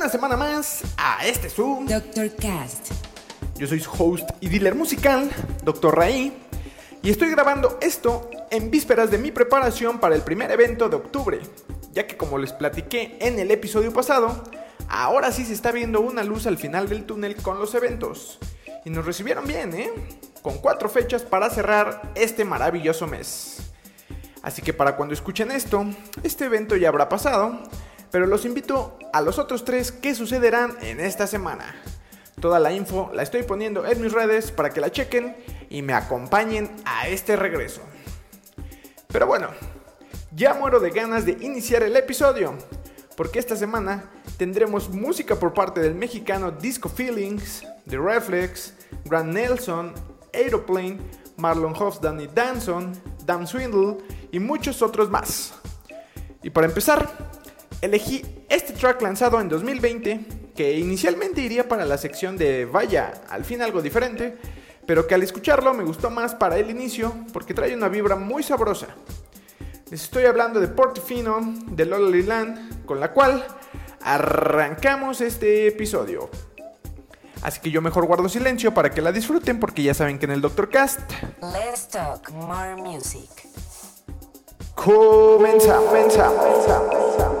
Una semana más a este Zoom. Dr. Cast. Yo soy su host y dealer musical, Dr. Raí, y estoy grabando esto en vísperas de mi preparación para el primer evento de octubre, ya que como les platiqué en el episodio pasado, ahora sí se está viendo una luz al final del túnel con los eventos. Y nos recibieron bien, ¿eh? Con cuatro fechas para cerrar este maravilloso mes. Así que para cuando escuchen esto, este evento ya habrá pasado, pero los invito a los otros tres que sucederán en esta semana. Toda la info la estoy poniendo en mis redes para que la chequen y me acompañen a este regreso. Pero bueno, ya muero de ganas de iniciar el episodio, porque esta semana tendremos música por parte del mexicano Disco Feelings, The Reflex, Grant Nelson, Aeroplane, Marlon Hofstan y Danson, Dan Swindle y muchos otros más. Y para empezar, elegí este track lanzado en 2020 que inicialmente iría para la sección de vaya, al fin algo diferente, pero que al escucharlo me gustó más para el inicio porque trae una vibra muy sabrosa. Les estoy hablando de Portofino de Lola Land, con la cual arrancamos este episodio. Así que yo mejor guardo silencio para que la disfruten porque ya saben que en el Doctor Cast Let's talk more music. comenzamos. comenzamos, comenzamos.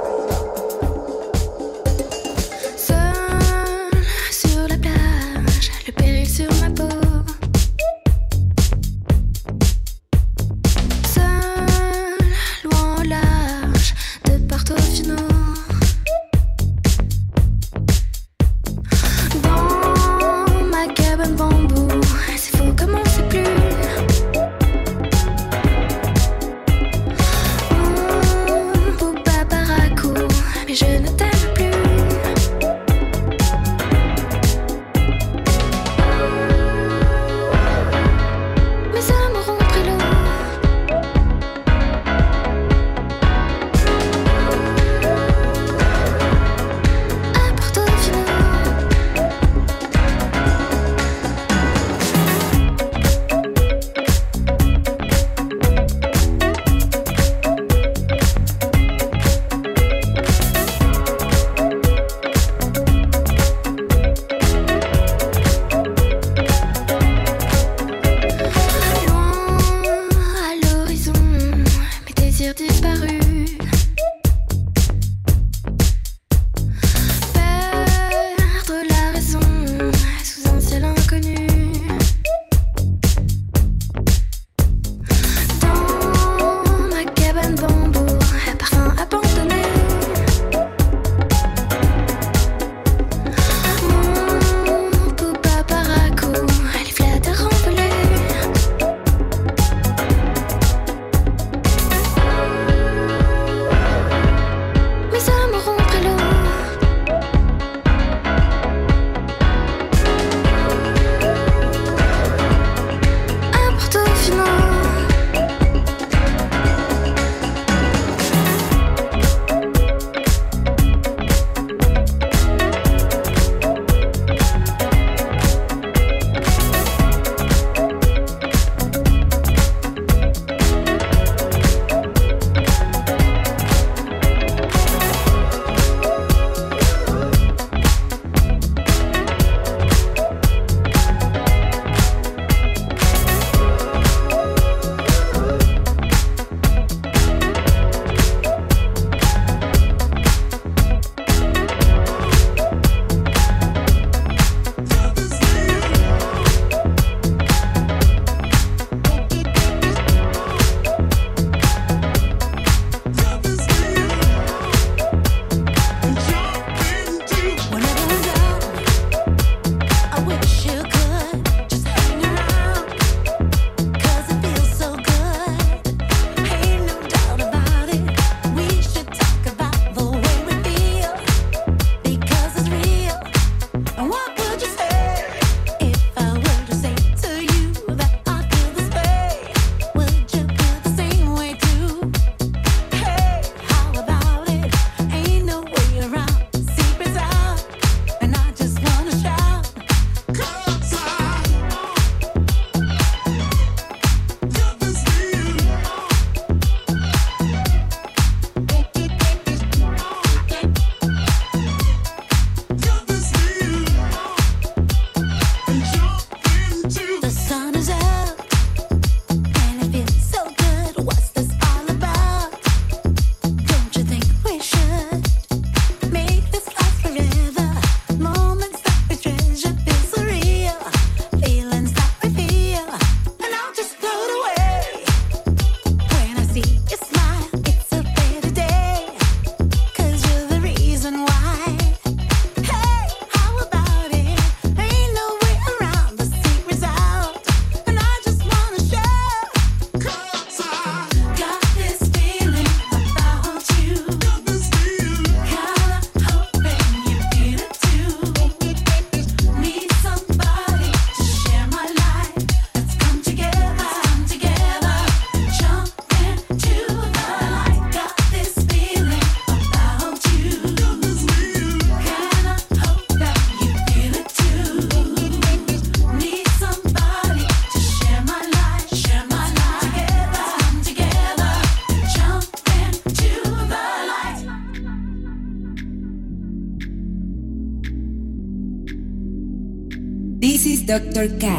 Dr. K.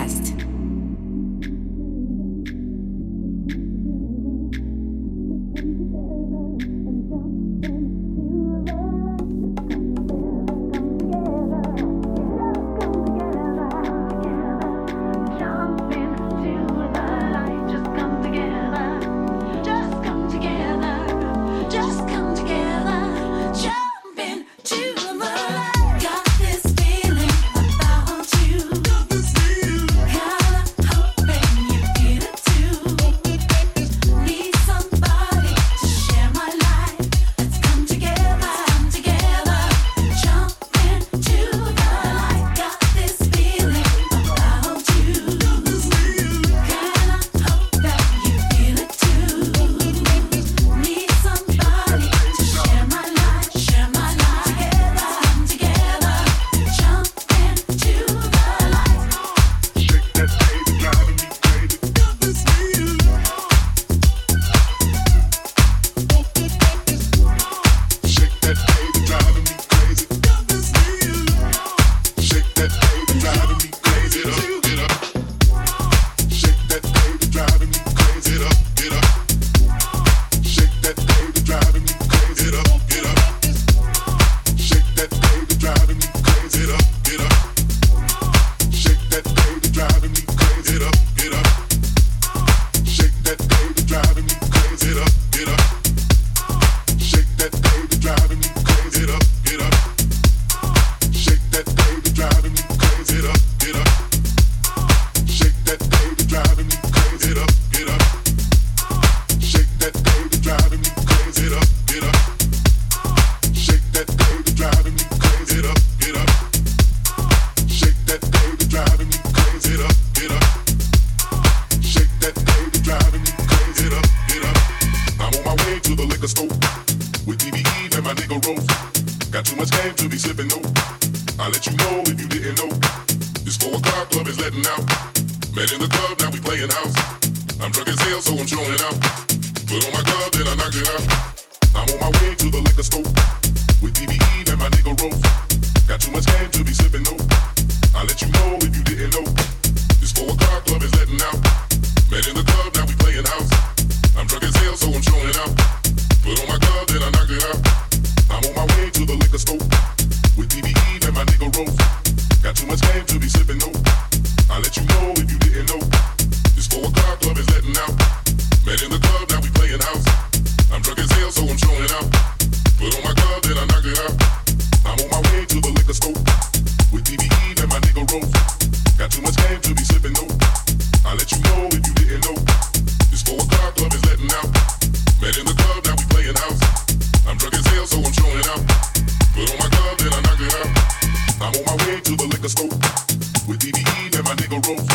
With DBE and my nigga Rose.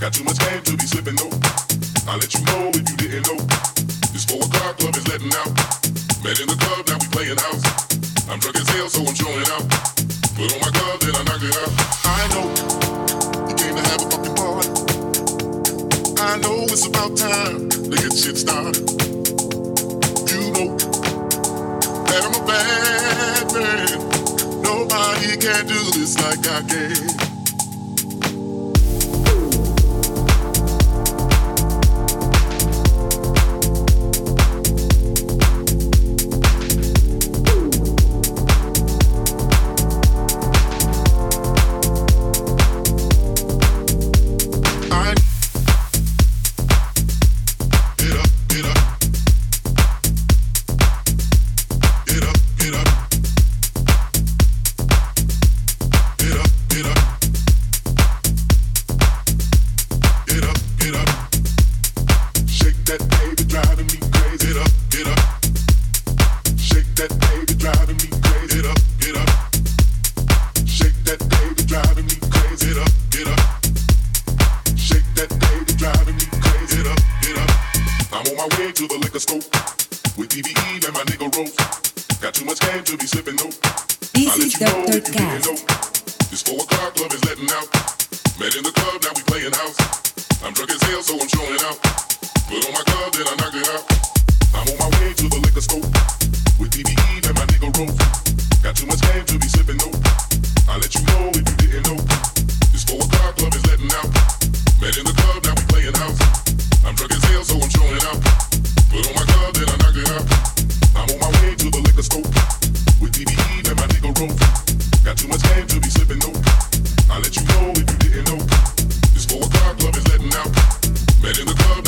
Got too much game to be slipping though. i let you club is letting out. Men in the club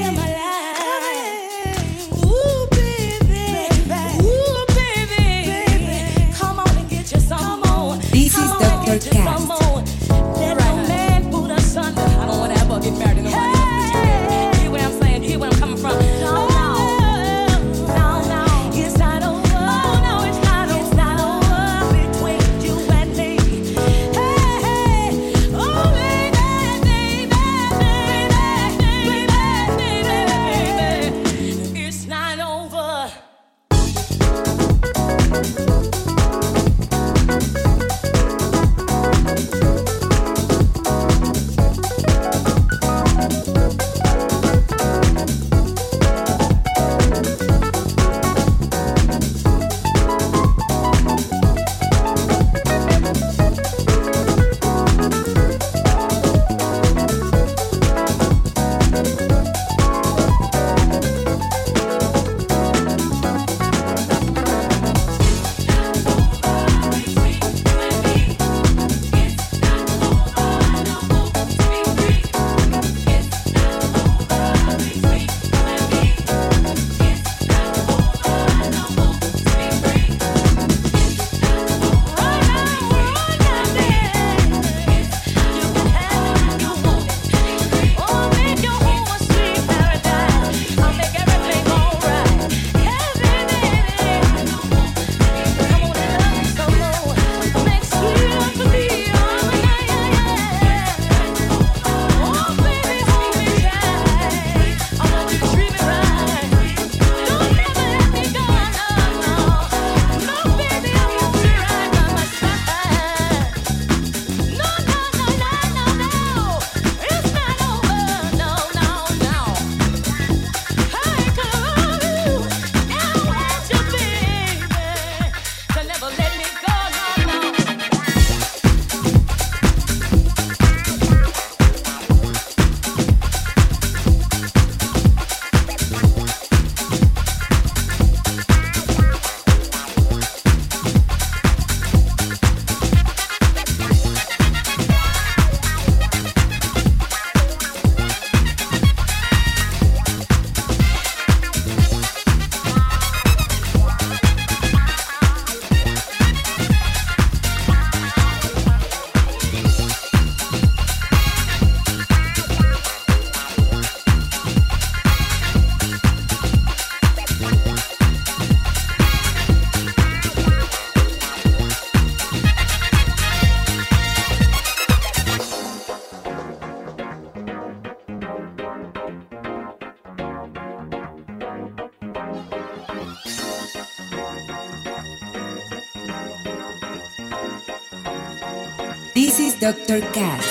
Podcast. Dr. Cast.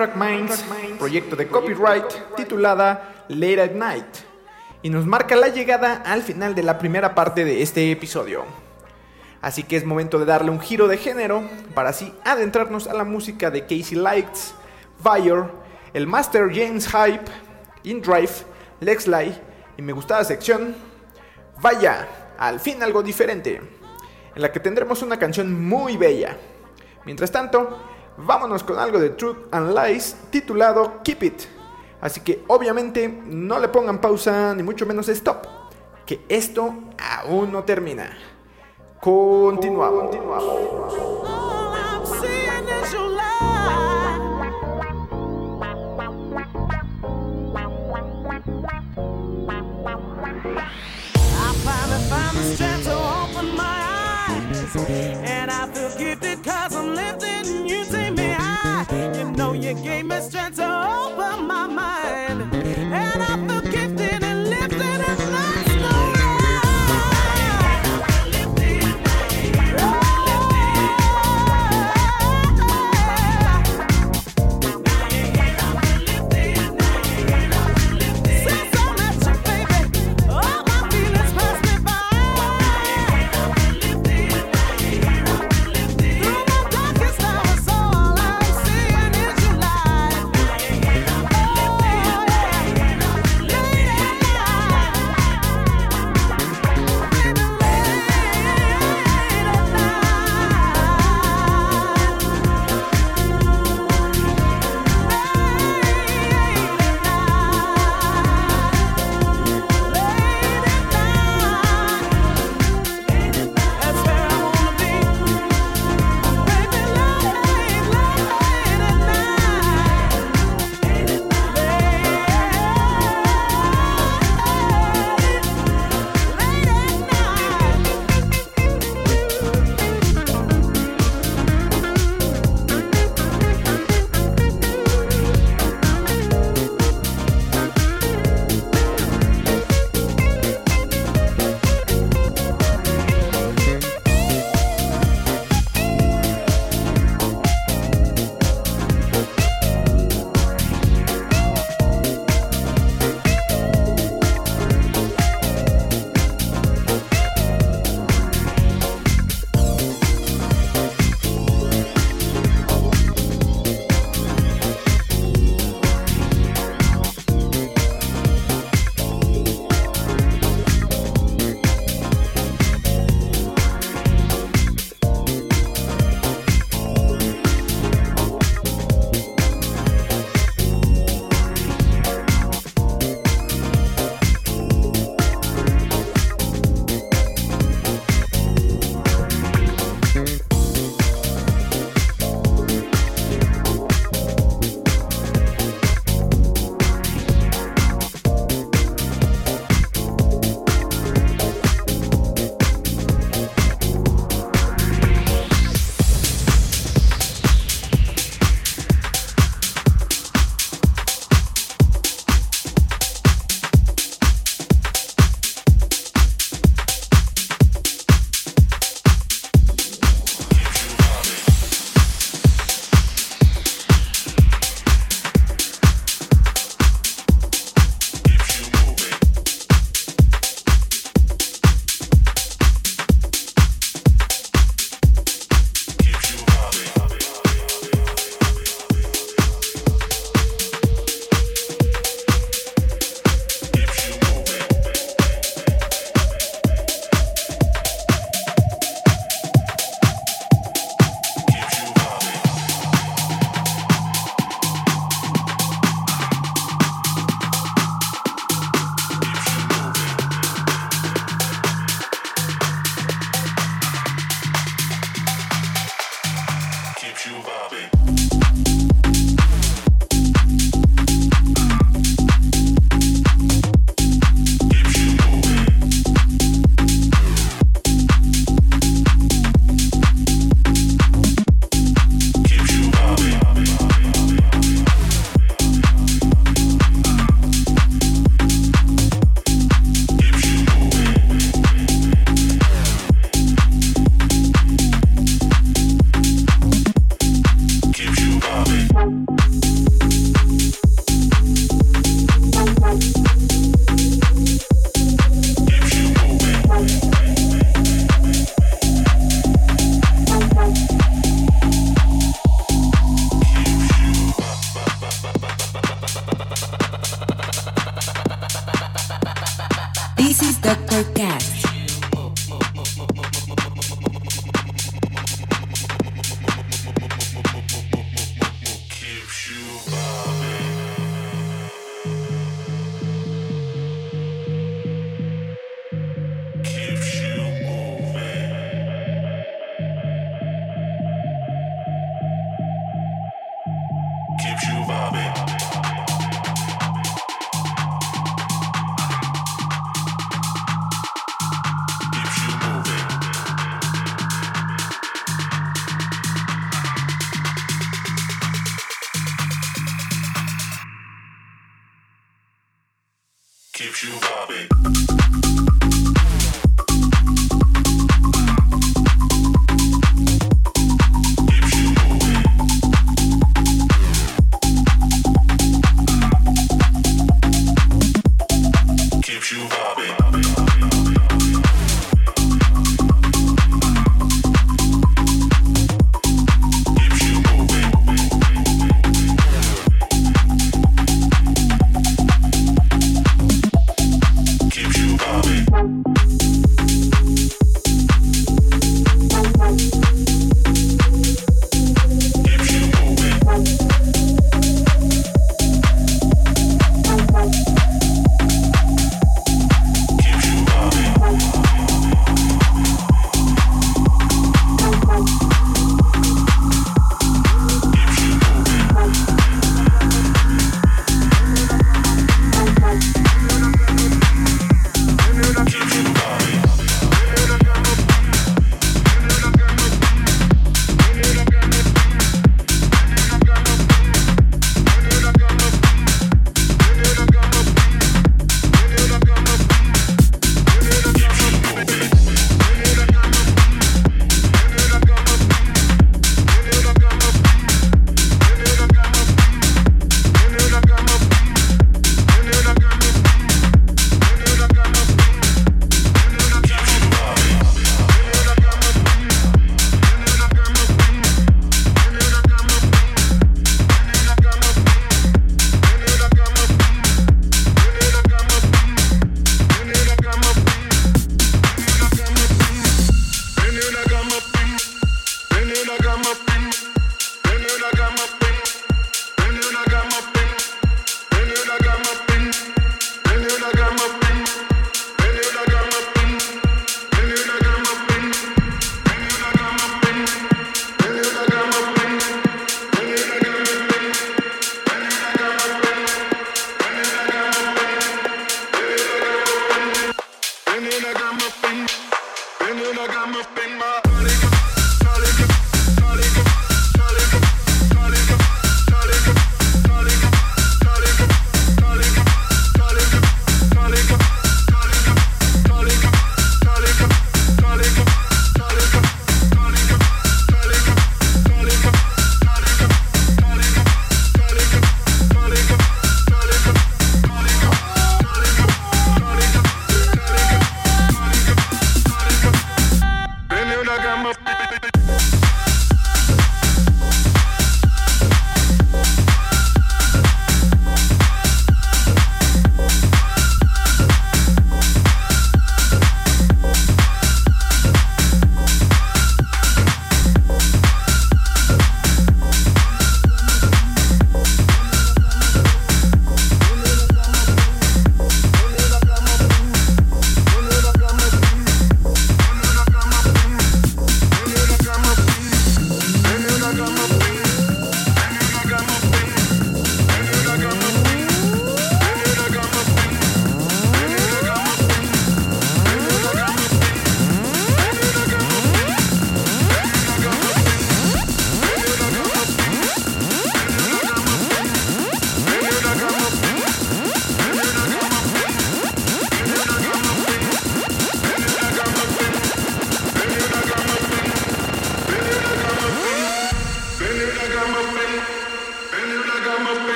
De One Track Minds, proyecto de copyright titulada Late at Night, y nos marca la llegada al final de la primera parte de este episodio. Así que es momento de darle un giro de género para así adentrarnos a la música de Casey Lights, Fire, el Master James Hype, In Drive, Lex Lie y mi gustada sección, Vaya, al fin algo diferente, en la que tendremos una canción muy bella. Mientras tanto, vámonos con algo de Truth and Lies titulado Keep It. Así que obviamente no le pongan pausa ni mucho menos stop, que esto aún no termina. Continuamos. Gifted strength to open my mind.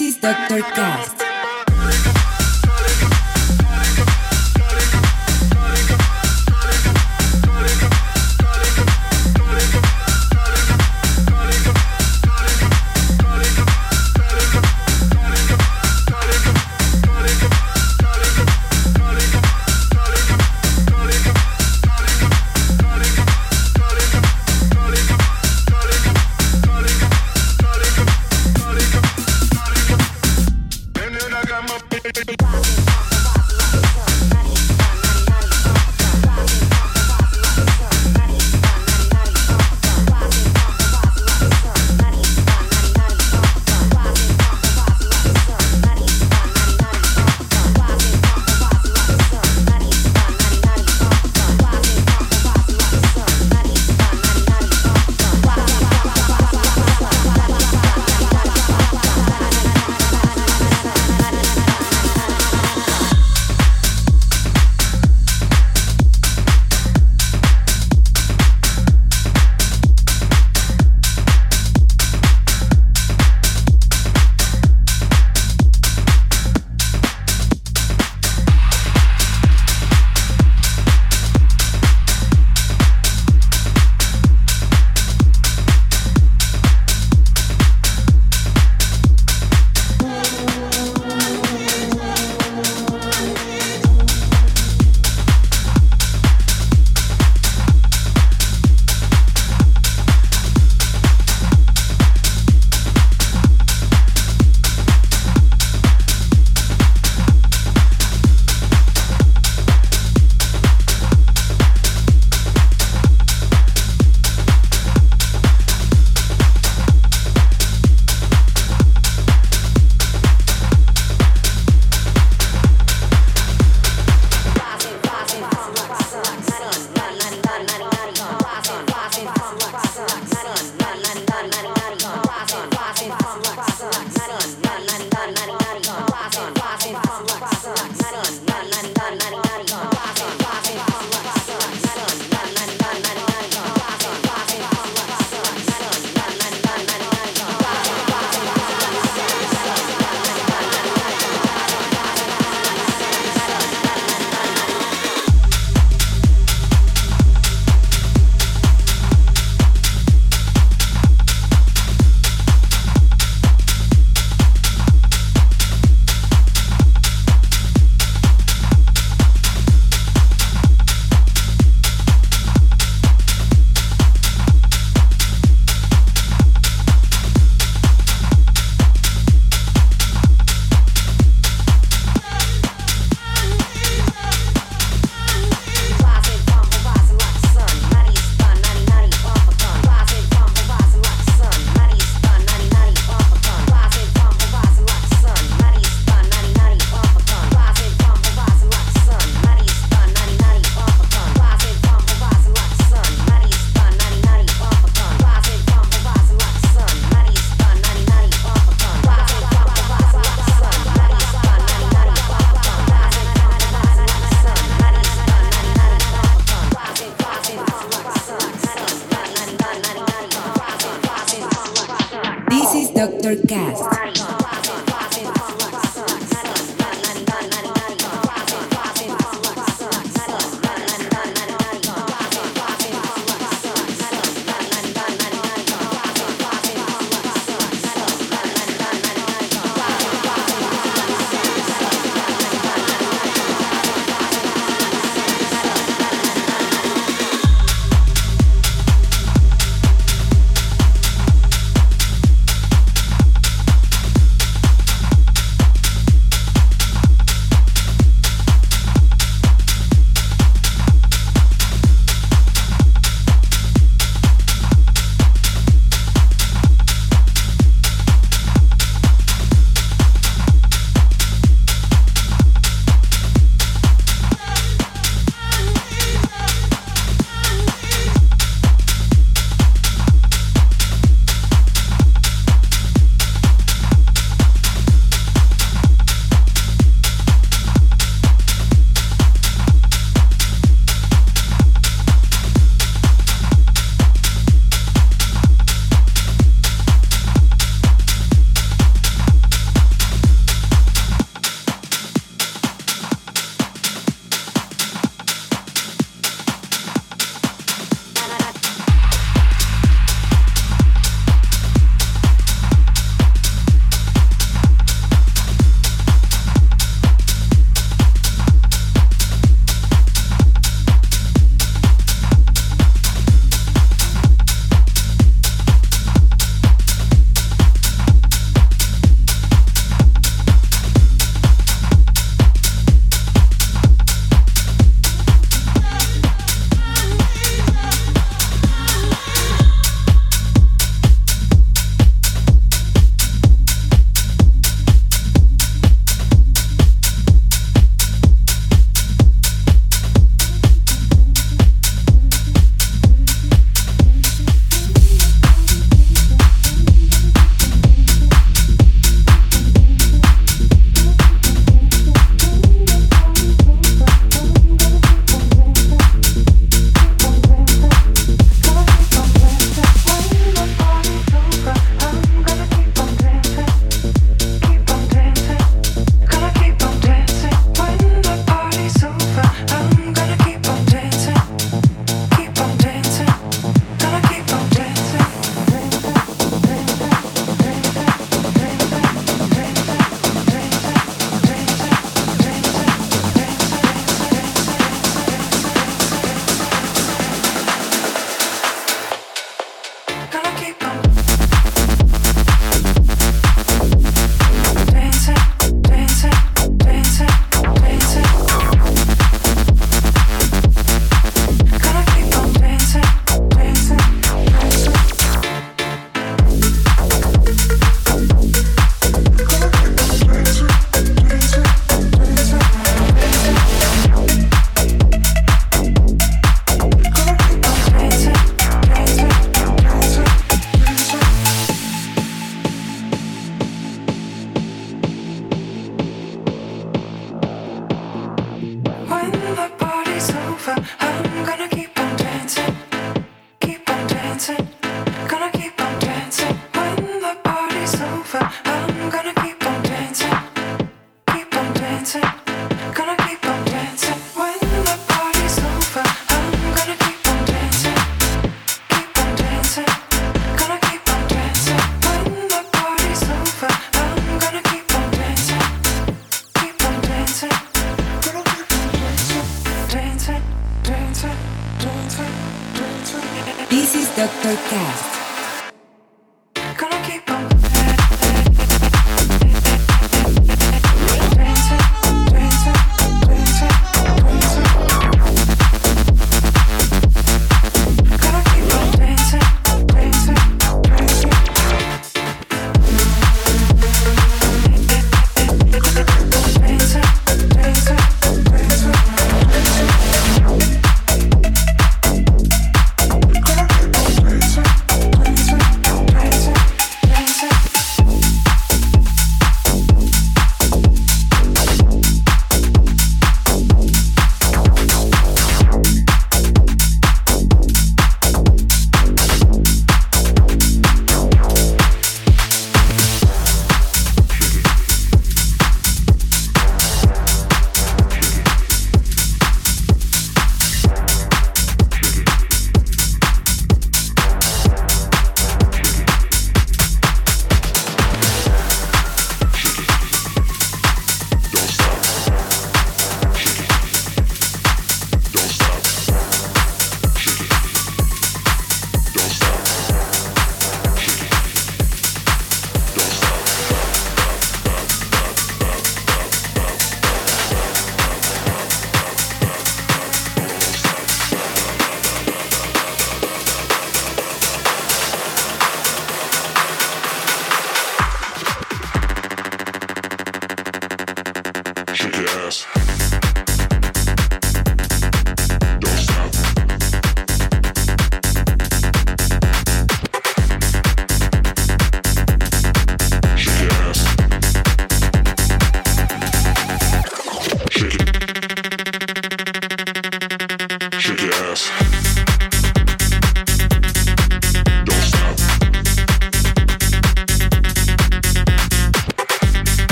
This is Doctor Cast.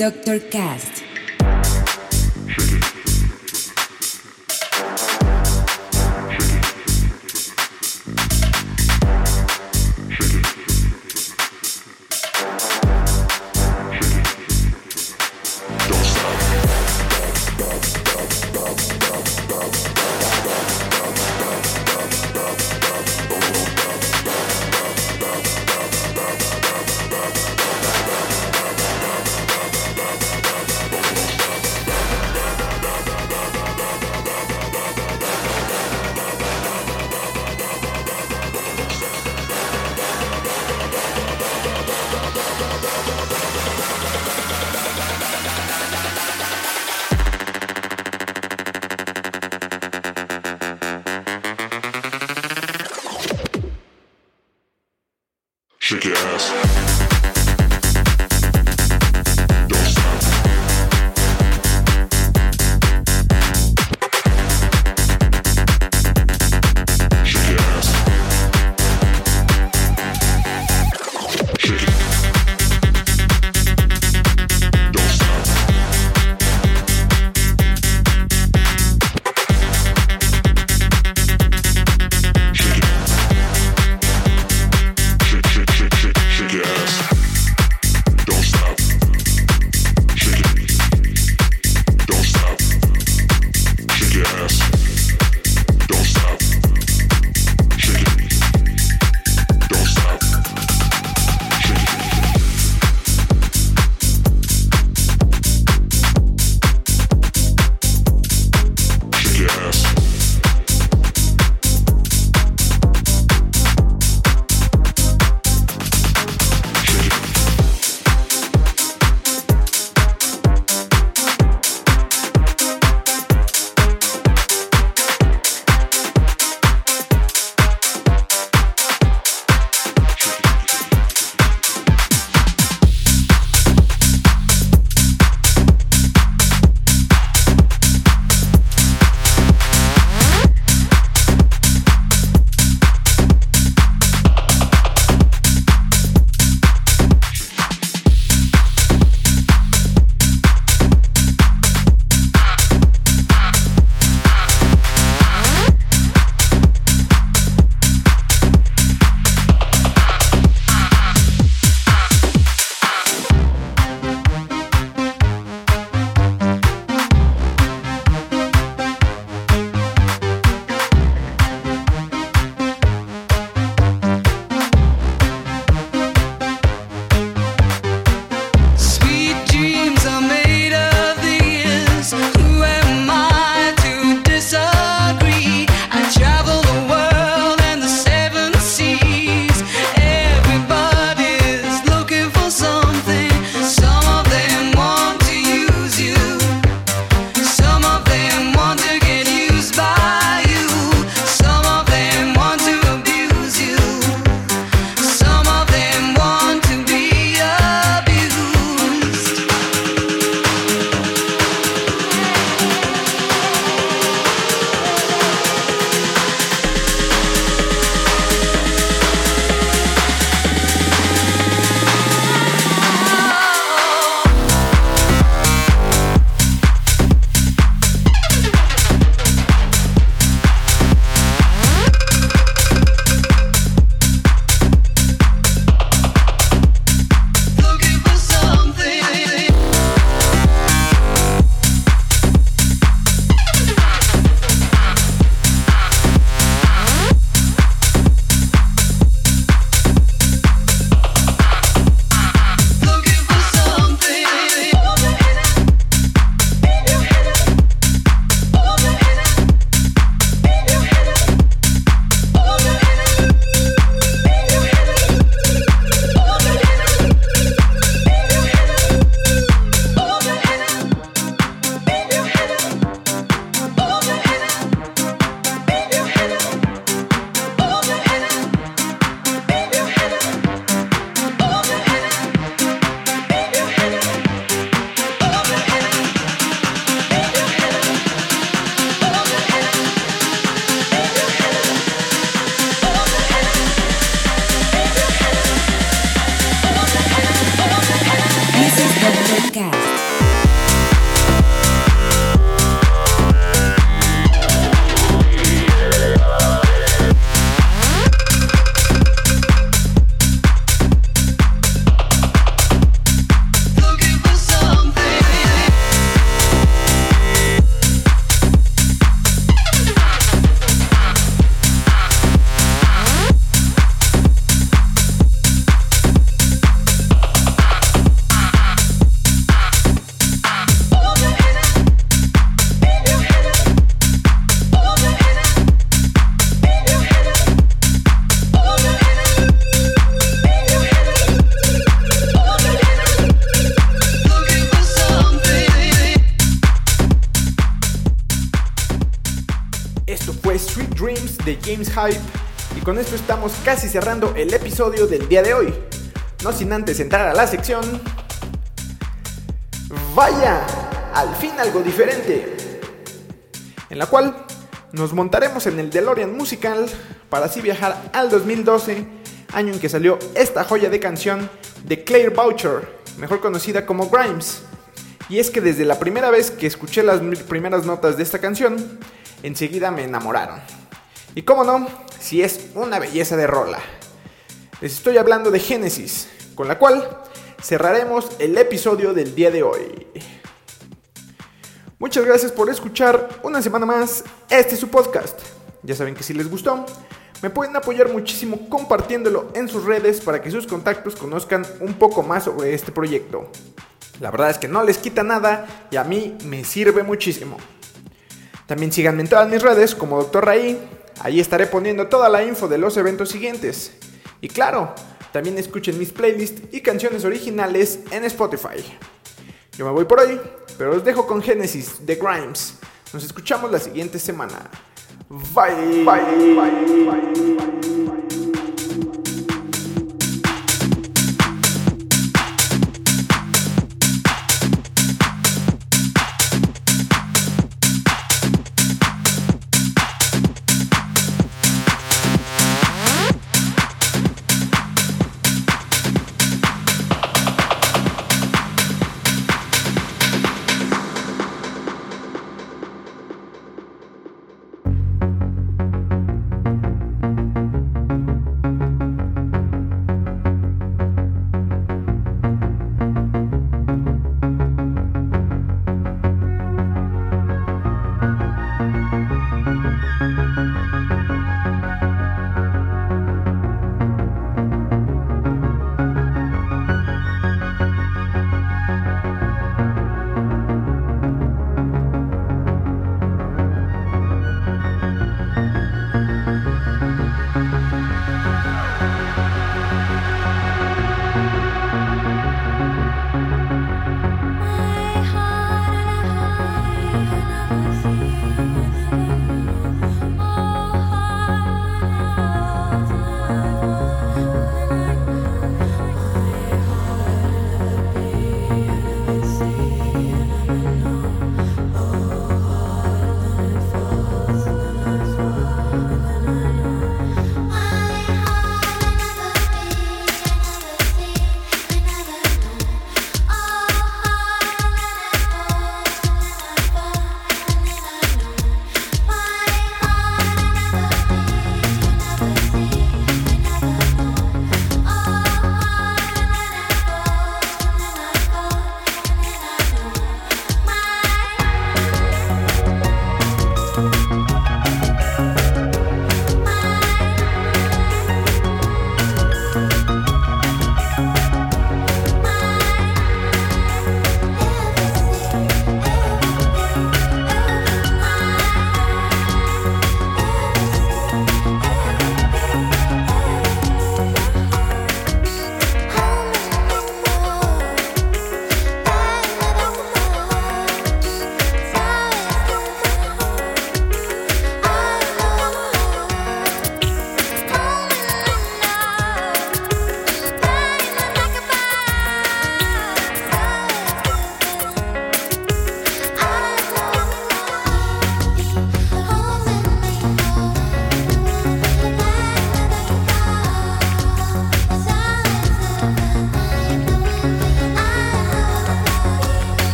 Dr. Cast. Dreams de James Hype. Y con esto estamos casi cerrando el episodio del día de hoy. No sin antes entrar a la sección. Vaya, al fin algo diferente. En la cual nos montaremos en el DeLorean musical para así viajar al 2012, año en que salió esta joya de canción de Claire Boucher, mejor conocida como Grimes. Y es que desde la primera vez que escuché las primeras notas de esta canción, enseguida me enamoraron. Y cómo no, si es una belleza de rola. Les estoy hablando de Genesis, con la cual cerraremos el episodio del día de hoy. Muchas gracias por escuchar una semana más este es su podcast. Ya saben que si les gustó, me pueden apoyar muchísimo compartiéndolo en sus redes para que sus contactos conozcan un poco más sobre este proyecto. La verdad es que no les quita nada y a mí me sirve muchísimo. También síganme en todas mis redes como Dr. Raí, ahí estaré poniendo toda la info de los eventos siguientes. Y claro, también escuchen mis playlists y canciones originales en Spotify. Yo me voy por hoy, pero os dejo con Genesis de Grimes. Nos escuchamos la siguiente semana. Bye. Bye. Bye. Bye.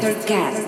Doctor Cast.